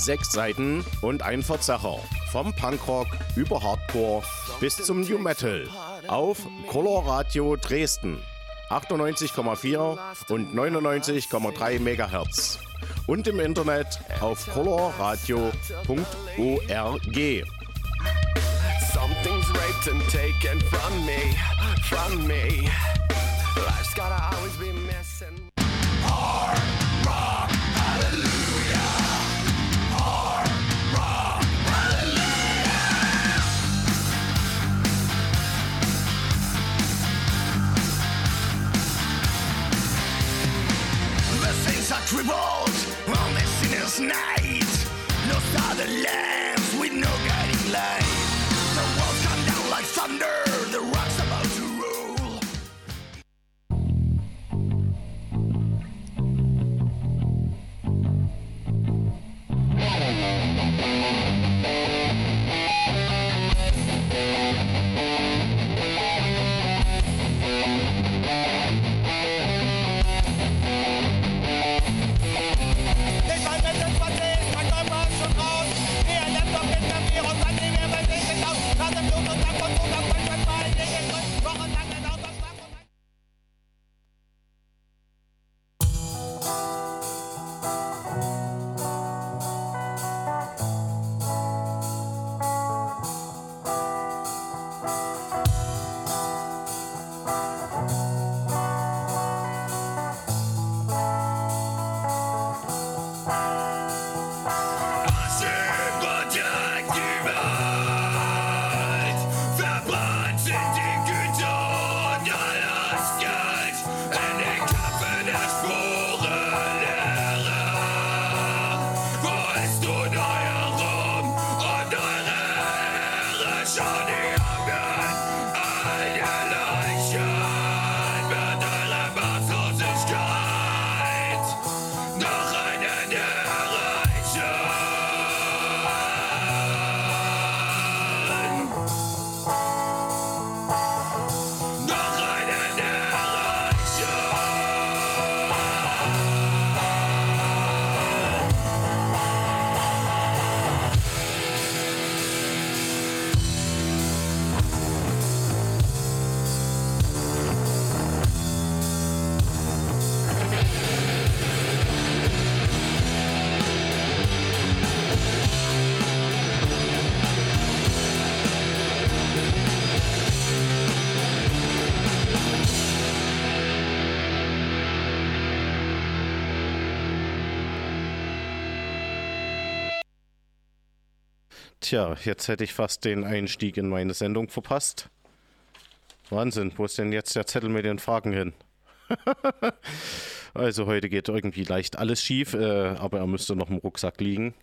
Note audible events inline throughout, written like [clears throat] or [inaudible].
Sechs Seiten und ein Verzerrer. Vom Punkrock über Hardcore bis zum New Metal. Auf Color Radio Dresden. 98,4 und 99,3 MHz. Und im Internet auf colorradio.org. Something's raped and taken from me, from me. Life's gotta always be missing. Crippled on this sinner's night. Are the lambs with no guiding light. The walls come down like thunder. Tja, jetzt hätte ich fast den Einstieg in meine Sendung verpasst. Wahnsinn, wo ist denn jetzt der Zettel mit den Fragen hin? [laughs] also heute geht irgendwie leicht alles schief, äh, aber er müsste noch im Rucksack liegen.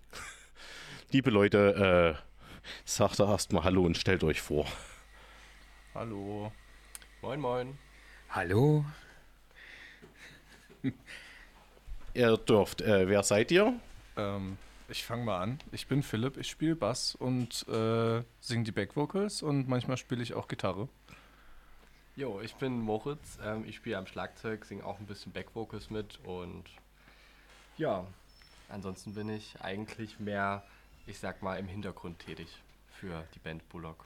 [laughs] Liebe Leute, äh, sagt doch erstmal Hallo und stellt euch vor. Hallo. Moin, moin. Hallo? Ihr dürft, äh, wer seid ihr? Ähm, ich fange mal an. Ich bin Philipp, ich spiele Bass und äh, singe die Backvocals und manchmal spiele ich auch Gitarre. Jo, ich bin Moritz, ähm, ich spiele am Schlagzeug, singe auch ein bisschen Backvocals mit und ja, ansonsten bin ich eigentlich mehr, ich sag mal, im Hintergrund tätig für die Band Bullock.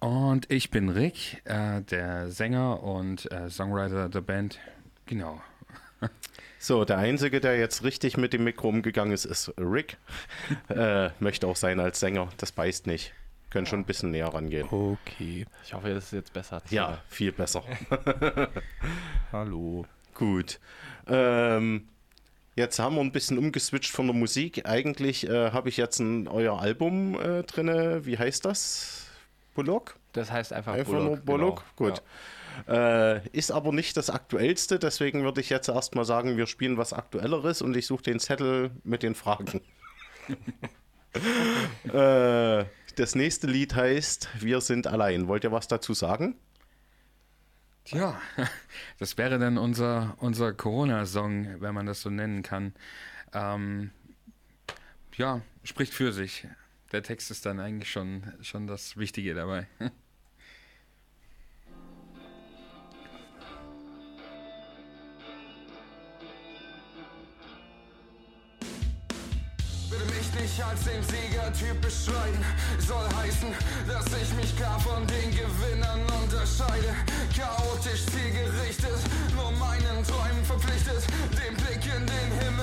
Und ich bin Rick, äh, der Sänger und äh, Songwriter der Band. Genau. [laughs] So, der Einzige, der jetzt richtig mit dem Mikro umgegangen ist, ist Rick. [laughs] äh, möchte auch sein als Sänger, das beißt nicht. Können schon ein bisschen näher rangehen. Okay. Ich hoffe, das ist jetzt besser. Ja, viel besser. [laughs] Hallo. Gut. Ähm, jetzt haben wir ein bisschen umgeswitcht von der Musik. Eigentlich äh, habe ich jetzt ein euer Album äh, drinne. Wie heißt das? Bullock? Das heißt einfach, Einfach Bullock. nur Bullock? genau. Gut. Äh, ist aber nicht das aktuellste, deswegen würde ich jetzt erstmal sagen, wir spielen was Aktuelleres und ich suche den Zettel mit den Fragen. [laughs] äh, das nächste Lied heißt Wir sind allein. Wollt ihr was dazu sagen? Tja, [laughs] das wäre dann unser, unser Corona-Song, wenn man das so nennen kann. Ähm, ja, spricht für sich. Der Text ist dann eigentlich schon, schon das Wichtige dabei. Mich als den Siegertyp beschreiben. Soll heißen, dass ich mich klar von den Gewinnern unterscheide. Chaotisch zielgerichtet, nur meinen Träumen verpflichtet. Den Blick in den Himmel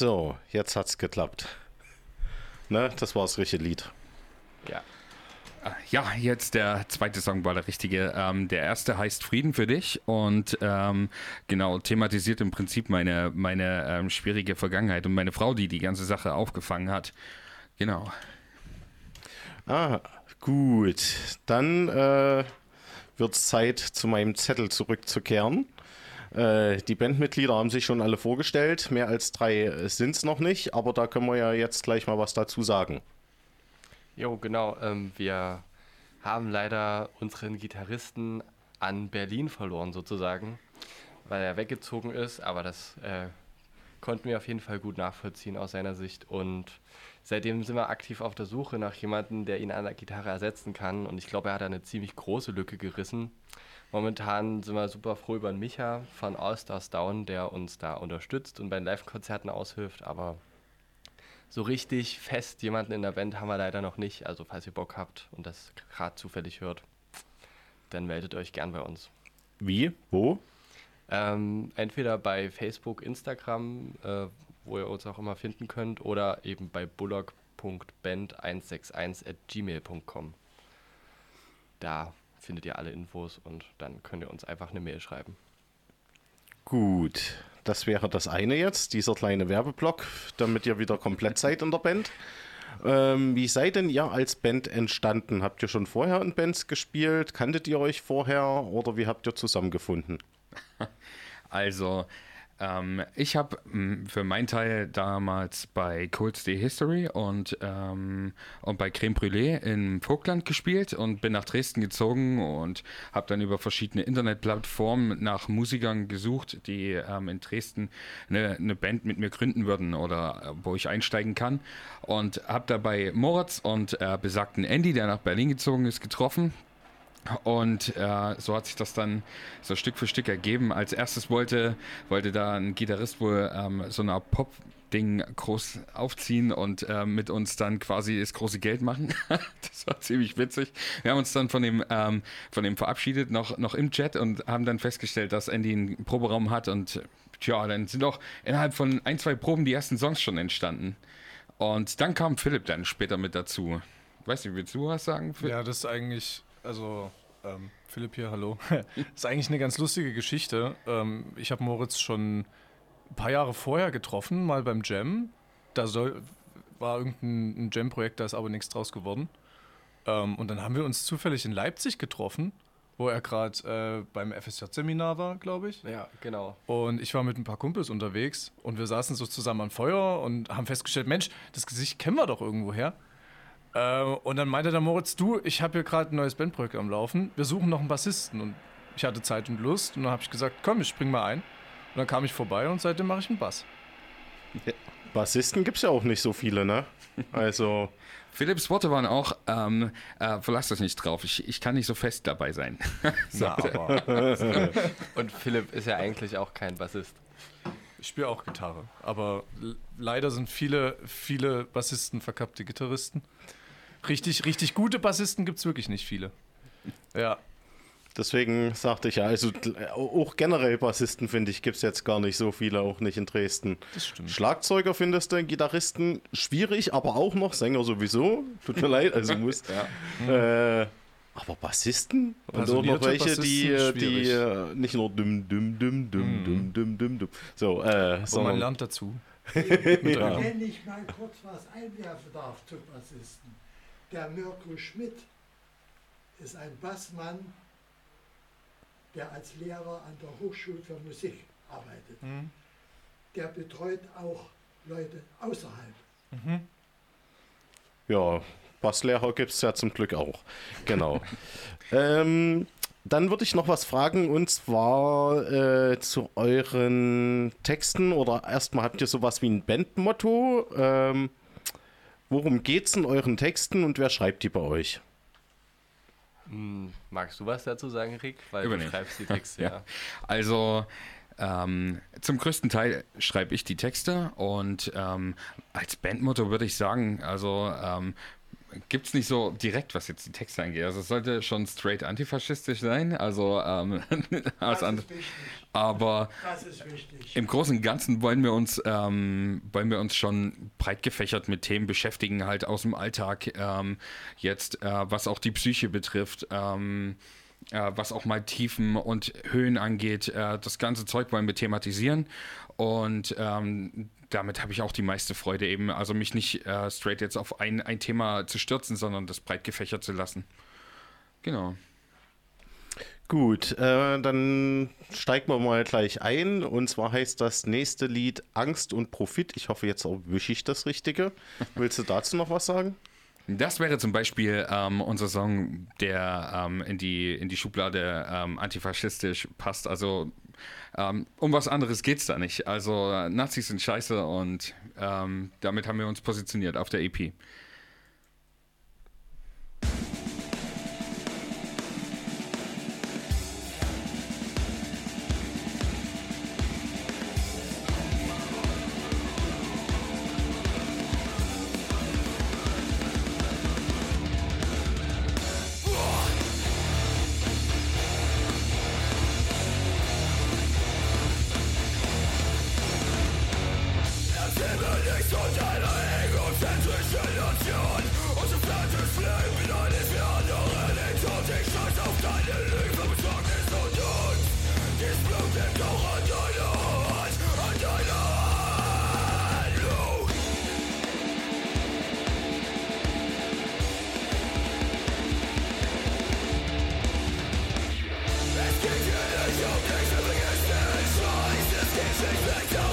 So, jetzt hat's geklappt. Ne, das war das richtige Lied. Ja. Ja, jetzt der zweite Song war der richtige. Ähm, der erste heißt Frieden für dich und ähm, genau thematisiert im Prinzip meine, meine ähm, schwierige Vergangenheit und meine Frau, die die ganze Sache aufgefangen hat. Genau. Ah, gut. Dann äh, wird es Zeit, zu meinem Zettel zurückzukehren. Äh, die Bandmitglieder haben sich schon alle vorgestellt. Mehr als drei sind es noch nicht, aber da können wir ja jetzt gleich mal was dazu sagen. Jo, genau. Ähm, wir haben leider unseren Gitarristen an Berlin verloren, sozusagen, weil er weggezogen ist. Aber das äh, konnten wir auf jeden Fall gut nachvollziehen aus seiner Sicht. Und seitdem sind wir aktiv auf der Suche nach jemandem, der ihn an der Gitarre ersetzen kann. Und ich glaube, er hat eine ziemlich große Lücke gerissen. Momentan sind wir super froh über den Micha von All Stars Down, der uns da unterstützt und bei den Live-Konzerten aushilft. Aber so richtig fest jemanden in der Band haben wir leider noch nicht. Also falls ihr Bock habt und das gerade zufällig hört, dann meldet euch gern bei uns. Wie? Wo? Ähm, entweder bei Facebook, Instagram, äh, wo ihr uns auch immer finden könnt, oder eben bei bullock.band161 at gmail.com. Da findet ihr alle Infos und dann könnt ihr uns einfach eine Mail schreiben. Gut, das wäre das eine jetzt, dieser kleine Werbeblock, damit ihr wieder komplett [laughs] seid in der Band. Ähm, wie seid denn ihr als Band entstanden? Habt ihr schon vorher in Bands gespielt? Kanntet ihr euch vorher oder wie habt ihr zusammengefunden? [laughs] Also, ähm, ich habe für meinen Teil damals bei Cold Stay History und, ähm, und bei Creme Brûlée in Vogtland gespielt und bin nach Dresden gezogen und habe dann über verschiedene Internetplattformen nach Musikern gesucht, die ähm, in Dresden eine, eine Band mit mir gründen würden oder äh, wo ich einsteigen kann. Und habe dabei Moritz und äh, besagten Andy, der nach Berlin gezogen ist, getroffen. Und äh, so hat sich das dann so Stück für Stück ergeben. Als erstes wollte, wollte da ein Gitarrist wohl ähm, so eine Pop-Ding groß aufziehen und äh, mit uns dann quasi das große Geld machen. [laughs] das war ziemlich witzig. Wir haben uns dann von dem, ähm, von dem verabschiedet, noch, noch im Chat und haben dann festgestellt, dass Andy einen Proberaum hat und tja, dann sind auch innerhalb von ein, zwei Proben die ersten Songs schon entstanden. Und dann kam Philipp dann später mit dazu. Weiß nicht, willst du was sagen? Philipp? Ja, das ist eigentlich, also ähm, Philipp hier, hallo. das [laughs] ist eigentlich eine ganz lustige Geschichte. Ähm, ich habe Moritz schon ein paar Jahre vorher getroffen, mal beim Jam. Da soll, war irgendein ein Jam-Projekt, da ist aber nichts draus geworden. Ähm, und dann haben wir uns zufällig in Leipzig getroffen, wo er gerade äh, beim FSJ-Seminar war, glaube ich. Ja, genau. Und ich war mit ein paar Kumpels unterwegs und wir saßen so zusammen am Feuer und haben festgestellt, Mensch, das Gesicht kennen wir doch irgendwoher. Äh, und dann meinte der Moritz, du, ich habe hier gerade ein neues Bandprojekt am Laufen, wir suchen noch einen Bassisten. Und ich hatte Zeit und Lust und dann habe ich gesagt, komm, ich spring mal ein. Und dann kam ich vorbei und seitdem mache ich einen Bass. Bassisten gibt es ja auch nicht so viele, ne? [laughs] Also, Philipps Worte waren auch, ähm, äh, verlass das nicht drauf, ich, ich kann nicht so fest dabei sein. [laughs] Na, aber [laughs] Und Philipp ist ja eigentlich auch kein Bassist. ich spiele auch Gitarre. Aber leider sind viele, viele Bassisten verkappte Gitarristen. Richtig, richtig gute Bassisten gibt es wirklich nicht viele. Ja, deswegen sagte ich ja, also auch generell Bassisten, finde ich, gibt es jetzt gar nicht so viele, auch nicht in Dresden. das stimmt. Schlagzeuger findest du, Gitarristen schwierig, aber auch noch, Sänger sowieso. Tut mir [laughs] leid, also muss. äh, aber Bassisten? Und auch noch welche, die, Bassisten, die schwierig. äh, nicht nur dumm, dumm, dumm, dumm, dumm, dumm, dumm, dumm. So, äh, Aber man lernt dazu. [laughs] ja. Wenn ich mal kurz was einwerfen darf zum Bassisten. Der Mirko Schmidt ist ein Bassmann, der als Lehrer an der Hochschule für Musik arbeitet. Der betreut auch Leute außerhalb. Ja, Basslehrer gibt es ja zum Glück auch. Genau. [laughs] ähm, dann würde ich noch was fragen und zwar äh, zu euren Texten oder erstmal habt ihr sowas wie ein Bandmotto. Ähm, worum geht's in euren Texten und wer schreibt die bei euch? Hm, magst du was dazu sagen, Rick? Weil Übernehmen. du schreibst die [laughs] Texte, Ja. ja. Also ähm, zum größten Teil schreibe ich die Texte und ähm, als Bandmotto würde ich sagen, also ähm, gibt es nicht so direkt, was jetzt die Texte angeht. Also es sollte schon straight antifaschistisch sein, also ähm. [laughs] Aber Das wichtig. im Großen und Ganzen wollen wir uns, ähm, wollen wir uns schon breit gefächert mit Themen beschäftigen, halt aus dem Alltag, ähm, jetzt, äh, was auch die Psyche betrifft, ähm, äh, was auch mal Tiefen und Höhen angeht. Äh, das ganze Zeug wollen wir thematisieren und ähm, damit habe ich auch die meiste Freude eben, also mich nicht äh, straight jetzt auf ein, ein Thema zu stürzen, sondern das breit gefächert zu lassen. Genau. Gut, äh, dann steigen wir mal gleich ein. Und zwar heißt das nächste Lied Angst und Profit. Ich hoffe, jetzt erwische ich das Richtige. [laughs] Willst du dazu noch was sagen? Das wäre zum Beispiel ähm, unser Song, der ähm, in, die, in die Schublade ähm, antifaschistisch passt. Also ähm, um was anderes geht es da nicht. Also äh, Nazis sind scheiße und ähm, damit haben wir uns positioniert auf der Let's go!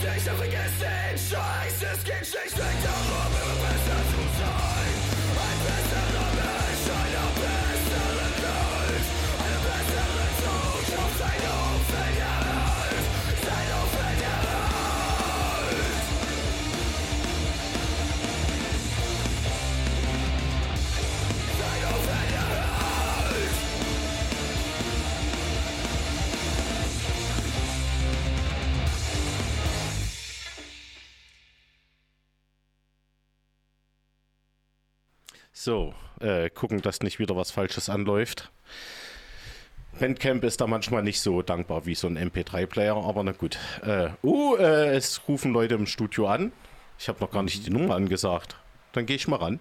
temptations against it Trying to skin change, they don't So, äh, gucken, dass nicht wieder was Falsches anläuft. Bandcamp ist da manchmal nicht so dankbar wie so ein MP3-Player, aber na gut. Äh, uh, äh, es rufen Leute im Studio an. Ich habe noch gar nicht die Nummer angesagt. Dann gehe ich mal ran.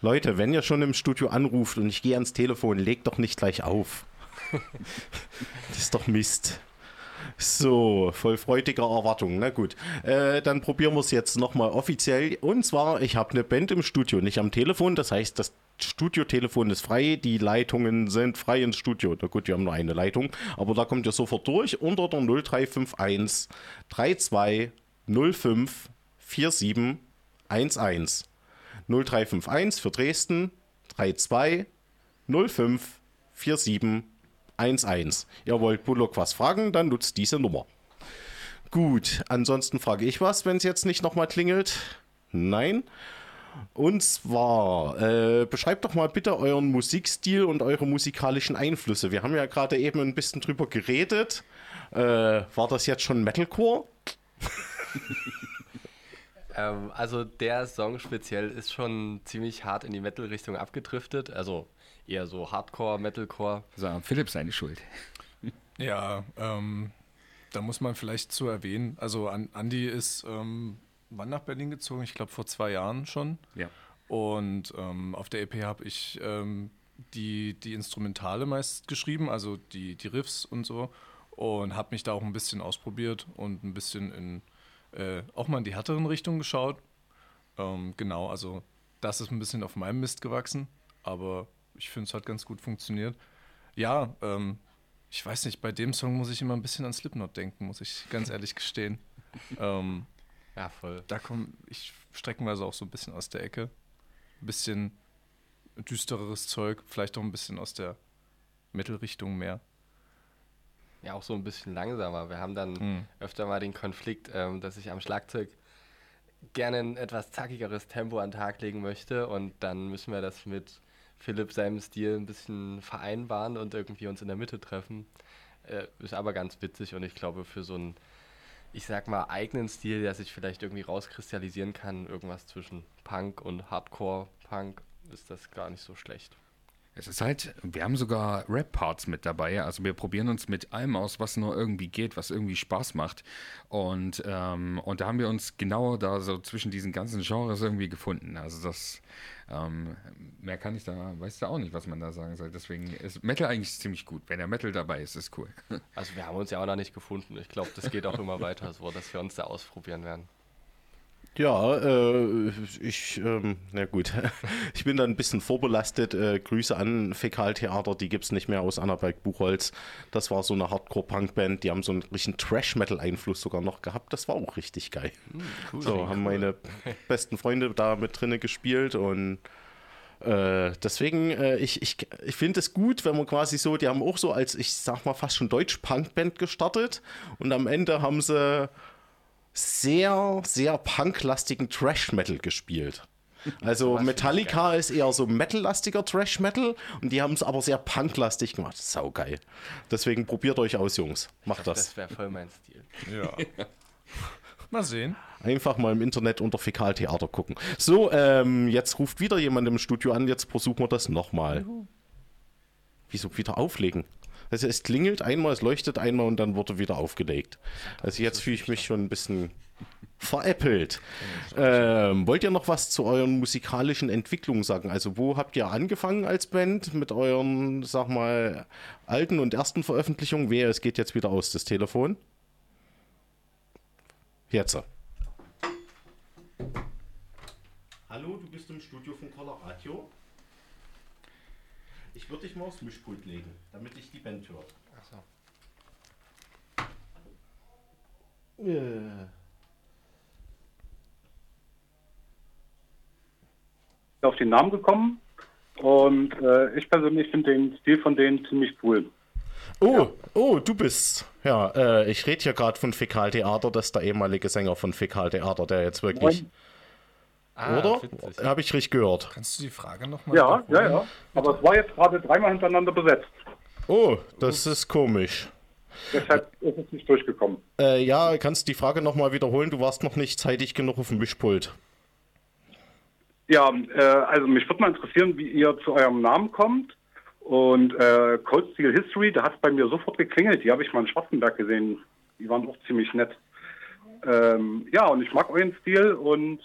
Leute, wenn ihr schon im Studio anruft und ich gehe ans Telefon, legt doch nicht gleich auf. [laughs] das ist doch Mist. So, voll freudiger Erwartung. Na gut, äh, dann probieren wir es jetzt nochmal offiziell. Und zwar, ich habe eine Band im Studio, nicht am Telefon. Das heißt, das Studiotelefon ist frei, die Leitungen sind frei ins Studio. Na gut, wir haben nur eine Leitung, aber da kommt ihr sofort durch unter der 0351 32 05 47 11. 0351 für Dresden 32 05 47 11. Ihr wollt Bullock was fragen, dann nutzt diese Nummer. Gut, ansonsten frage ich was, wenn es jetzt nicht nochmal klingelt. Nein. Und zwar, äh, beschreibt doch mal bitte euren Musikstil und eure musikalischen Einflüsse. Wir haben ja gerade eben ein bisschen drüber geredet. Äh, war das jetzt schon Metalcore? [laughs] Ähm, also der Song speziell ist schon ziemlich hart in die Metal-Richtung abgedriftet. Also eher so Hardcore, Metalcore. So, Philipp seine Schuld. Ja, ähm, da muss man vielleicht zu erwähnen, also An Andi ist ähm, wann nach Berlin gezogen? Ich glaube vor zwei Jahren schon. Ja. Und ähm, auf der EP habe ich ähm, die, die Instrumentale meist geschrieben, also die, die Riffs und so. Und habe mich da auch ein bisschen ausprobiert und ein bisschen in äh, auch mal in die härteren Richtungen geschaut. Ähm, genau, also das ist ein bisschen auf meinem Mist gewachsen, aber ich finde es hat ganz gut funktioniert. Ja, ähm, ich weiß nicht, bei dem Song muss ich immer ein bisschen an Slipknot denken, muss ich ganz ehrlich gestehen. [laughs] ähm, Ja, voll. da komme ich streckenweise auch so ein bisschen aus der Ecke. Ein bisschen düstereres Zeug, vielleicht auch ein bisschen aus der Mittelrichtung mehr. Ja, auch so ein bisschen langsamer. Wir haben dann Hm. öfter mal den Konflikt, ähm, dass ich am Schlagzeug gerne ein etwas zackigeres Tempo an den Tag legen möchte und dann müssen wir das mit Philipp seinem Stil ein bisschen vereinbaren und irgendwie uns in der Mitte treffen. Äh, ist aber ganz witzig und ich glaube für so einen, ich sag mal, eigenen Stil, der sich vielleicht irgendwie rauskristallisieren kann, irgendwas zwischen Punk und Hardcore-Punk, ist das gar nicht so schlecht. Es ist halt, wir haben sogar Rap-Parts mit dabei. Also wir probieren uns mit allem aus, was nur irgendwie geht, was irgendwie Spaß macht. Und, ähm, und da haben wir uns genau da so zwischen diesen ganzen Genres irgendwie gefunden. Also das, ähm, mehr kann ich da, weißt du auch nicht, was man da sagen soll. Deswegen ist Metal eigentlich ziemlich gut. Wenn der Metal dabei ist, ist cool. Also wir haben uns ja auch noch nicht gefunden. Ich glaube, das geht auch immer weiter so, dass wir uns da ausprobieren werden. Ja, äh, ich, ähm, na gut, [laughs] ich bin da ein bisschen vorbelastet. Äh, Grüße an Fäkaltheater, die gibt es nicht mehr aus Annaberg-Buchholz. Das war so eine Hardcore-Punk-Band, die haben so einen richtigen Trash-Metal-Einfluss sogar noch gehabt. Das war auch richtig geil. so, haben meine besten Freunde da mit drinne gespielt und äh, deswegen, äh, ich, ich, ich finde es gut, wenn man quasi so, die haben auch so als, ich sag mal, fast schon Deutsch-Punk-Band gestartet und am Ende haben sie sehr, sehr punklastigen Trash-Metal gespielt. Also Metallica ist eher so metallastiger Trash-Metal und die haben es aber sehr punklastig gemacht. Saugeil. Deswegen probiert euch aus, Jungs. Macht das. Das wäre voll mein Stil. Ja. [laughs] Mal sehen. Einfach mal im Internet unter Fäkaltheater gucken. So, ähm, jetzt ruft wieder jemand im Studio an, jetzt versuchen wir das nochmal. Wieso wieder auflegen? Also es klingelt einmal, es leuchtet einmal und dann wurde wieder aufgelegt. Also jetzt fühle ich mich schon ein bisschen veräppelt. Ähm, wollt ihr noch was zu euren musikalischen Entwicklungen sagen? Also wo habt ihr angefangen als Band mit euren, sag mal, alten und ersten Veröffentlichungen? Wer, es geht jetzt wieder aus, das Telefon. Jetzt. Hallo, du bist im Studio von Color Radio. Ich würde dich mal aufs Mischpult legen, damit ich die Band höre. Äh. auf den Namen gekommen. Und äh, ich persönlich finde den Stil von denen ziemlich cool. Oh, oh, du bist. Ja, äh, ich rede hier gerade von Fäkaltheater, das ist der ehemalige Sänger von Fäkaltheater, der jetzt wirklich. Ah, Oder? Habe ich richtig gehört? Kannst du die Frage nochmal Ja, ja, ja. Aber es war jetzt gerade dreimal hintereinander besetzt. Oh, das ist komisch. Deshalb ist es nicht durchgekommen. Äh, ja, kannst du die Frage nochmal wiederholen? Du warst noch nicht zeitig genug auf dem Mischpult. Ja, äh, also mich würde mal interessieren, wie ihr zu eurem Namen kommt. Und äh, Cold Steel History, da hat es bei mir sofort geklingelt. Die habe ich mal in Schwarzenberg gesehen. Die waren auch ziemlich nett. Ähm, ja, und ich mag euren Stil und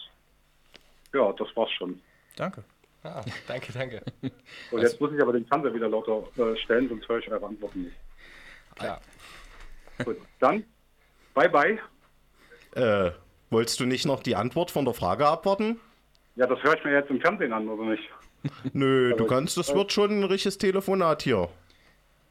ja, das war's schon. Danke. Ah, danke, danke. [laughs] Und jetzt muss ich aber den Fernseher wieder lauter äh, stellen, sonst höre ich eure Antworten nicht. Klar. Gut, dann bye bye. Äh, wolltest du nicht noch die Antwort von der Frage abwarten? Ja, das höre ich mir jetzt im Fernsehen an, oder nicht? [laughs] Nö, du kannst, das wird schon ein richtiges Telefonat hier.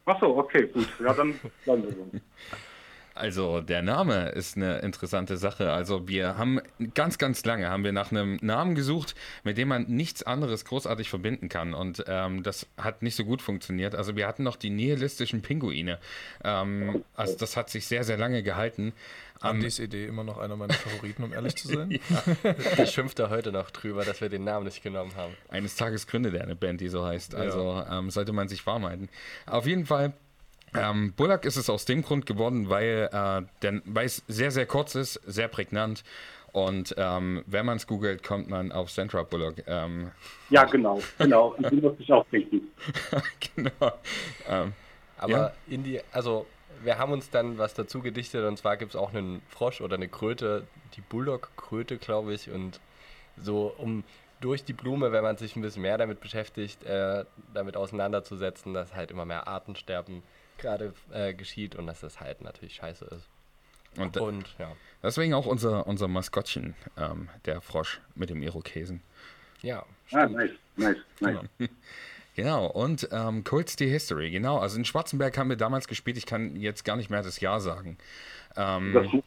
Ach so, okay, gut. Ja, dann bleiben wir so. [laughs] Also der Name ist eine interessante Sache. Also wir haben ganz, ganz lange haben wir nach einem Namen gesucht, mit dem man nichts anderes großartig verbinden kann. Und ähm, das hat nicht so gut funktioniert. Also wir hatten noch die nihilistischen Pinguine. Ähm, also das hat sich sehr, sehr lange gehalten. Andys Idee immer noch einer meiner Favoriten, um ehrlich zu sein. [laughs] [laughs] Der schimpft da heute noch drüber, dass wir den Namen nicht genommen haben. Eines Tages gründet er eine Band, die so heißt. Also ähm, sollte man sich warm halten. Auf jeden Fall. Ähm, Bullock ist es aus dem Grund geworden, weil, äh, denn, weil es sehr, sehr kurz ist, sehr prägnant. Und ähm, wenn man es googelt, kommt man auf Sandra Bullock. Ähm, Ja, genau, genau. Die muss ich auch denken. [laughs] genau. Ähm, Aber Ja. in die, also wir haben uns dann was dazu gedichtet und zwar gibt es auch einen Frosch oder eine Kröte, die Bulldog-Kröte, glaube ich, und so um durch die Blume, wenn man sich ein bisschen mehr damit beschäftigt, äh, damit auseinanderzusetzen, dass halt immer mehr Artensterben gerade äh, geschieht und dass das halt natürlich scheiße ist. und Und ja, deswegen auch unser, unser Maskottchen, ähm, der Frosch mit dem Irokesen. ja, Ah, nice, nice, nice. Genau, [laughs] und ähm, Cold Steel History, genau. Also in Schwarzenberg haben wir damals gespielt, ich kann jetzt gar nicht mehr das Jahr sagen. Ähm, Das muss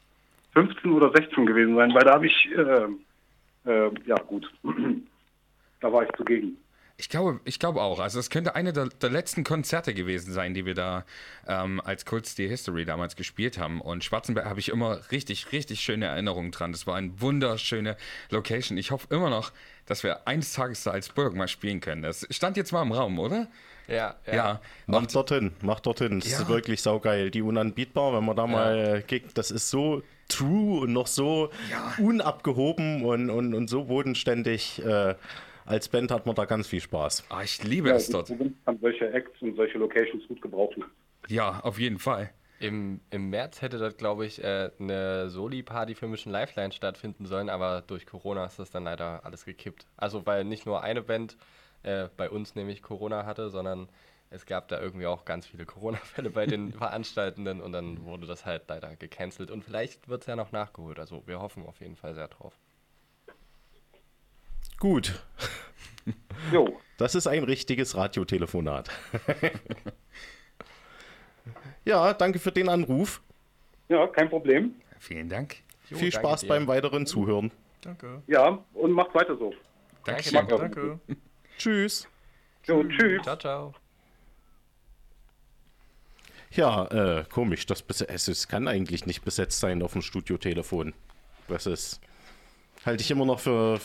15 oder 16 gewesen sein, weil da habe ich, äh, äh, ja gut, [clears throat] da war ich zugegen. Ich glaube, ich glaube auch. Also es könnte eine der, der letzten Konzerte gewesen sein, die wir da ähm, als Cold Steel History damals gespielt haben. Und Schwarzenberg habe ich immer richtig, richtig schöne Erinnerungen dran. Das war eine wunderschöne Location. Ich hoffe immer noch, dass wir eines Tages da als Burg mal spielen können. Das stand jetzt mal im Raum, oder? ja, ja. Ja. Mach Und, dorthin, mach dorthin. Das Ja. ist wirklich saugeil. Die unanbietbar, wenn man da mal kickt, das ist so true und noch so unabgehoben und, und, und so bodenständig. Äh, als Band hat man da ganz viel Spaß. ah, ich liebe Ja, es dort. Kann solche Acts und solche Locations gut gebrauchen. Ja, auf jeden Fall. Im, Im März hätte dort, glaube ich, äh, eine Soli-Party für Mission Lifeline stattfinden sollen, aber durch Corona ist das dann leider alles gekippt. Also, weil nicht nur eine Band äh, bei uns nämlich Corona hatte, sondern es gab da irgendwie auch ganz viele Corona-Fälle bei den [laughs] Veranstaltenden und dann wurde das halt leider gecancelt. Und vielleicht wird es ja noch nachgeholt. Also, wir hoffen auf jeden Fall sehr drauf. Gut, Jo, das ist ein richtiges Radiotelefonat. [laughs] ja, danke für den Anruf. ja, kein Problem. Vielen Dank. Jo, viel danke Spaß dir. beim weiteren Zuhören. Danke. Ja, und macht weiter so. Dir. Danke. [laughs] Tschüss. Jo, tschüss. Ciao, ciao. Ja, äh, komisch, das es, es kann eigentlich nicht besetzt sein auf dem Studiotelefon. Das ist halte ich immer noch für,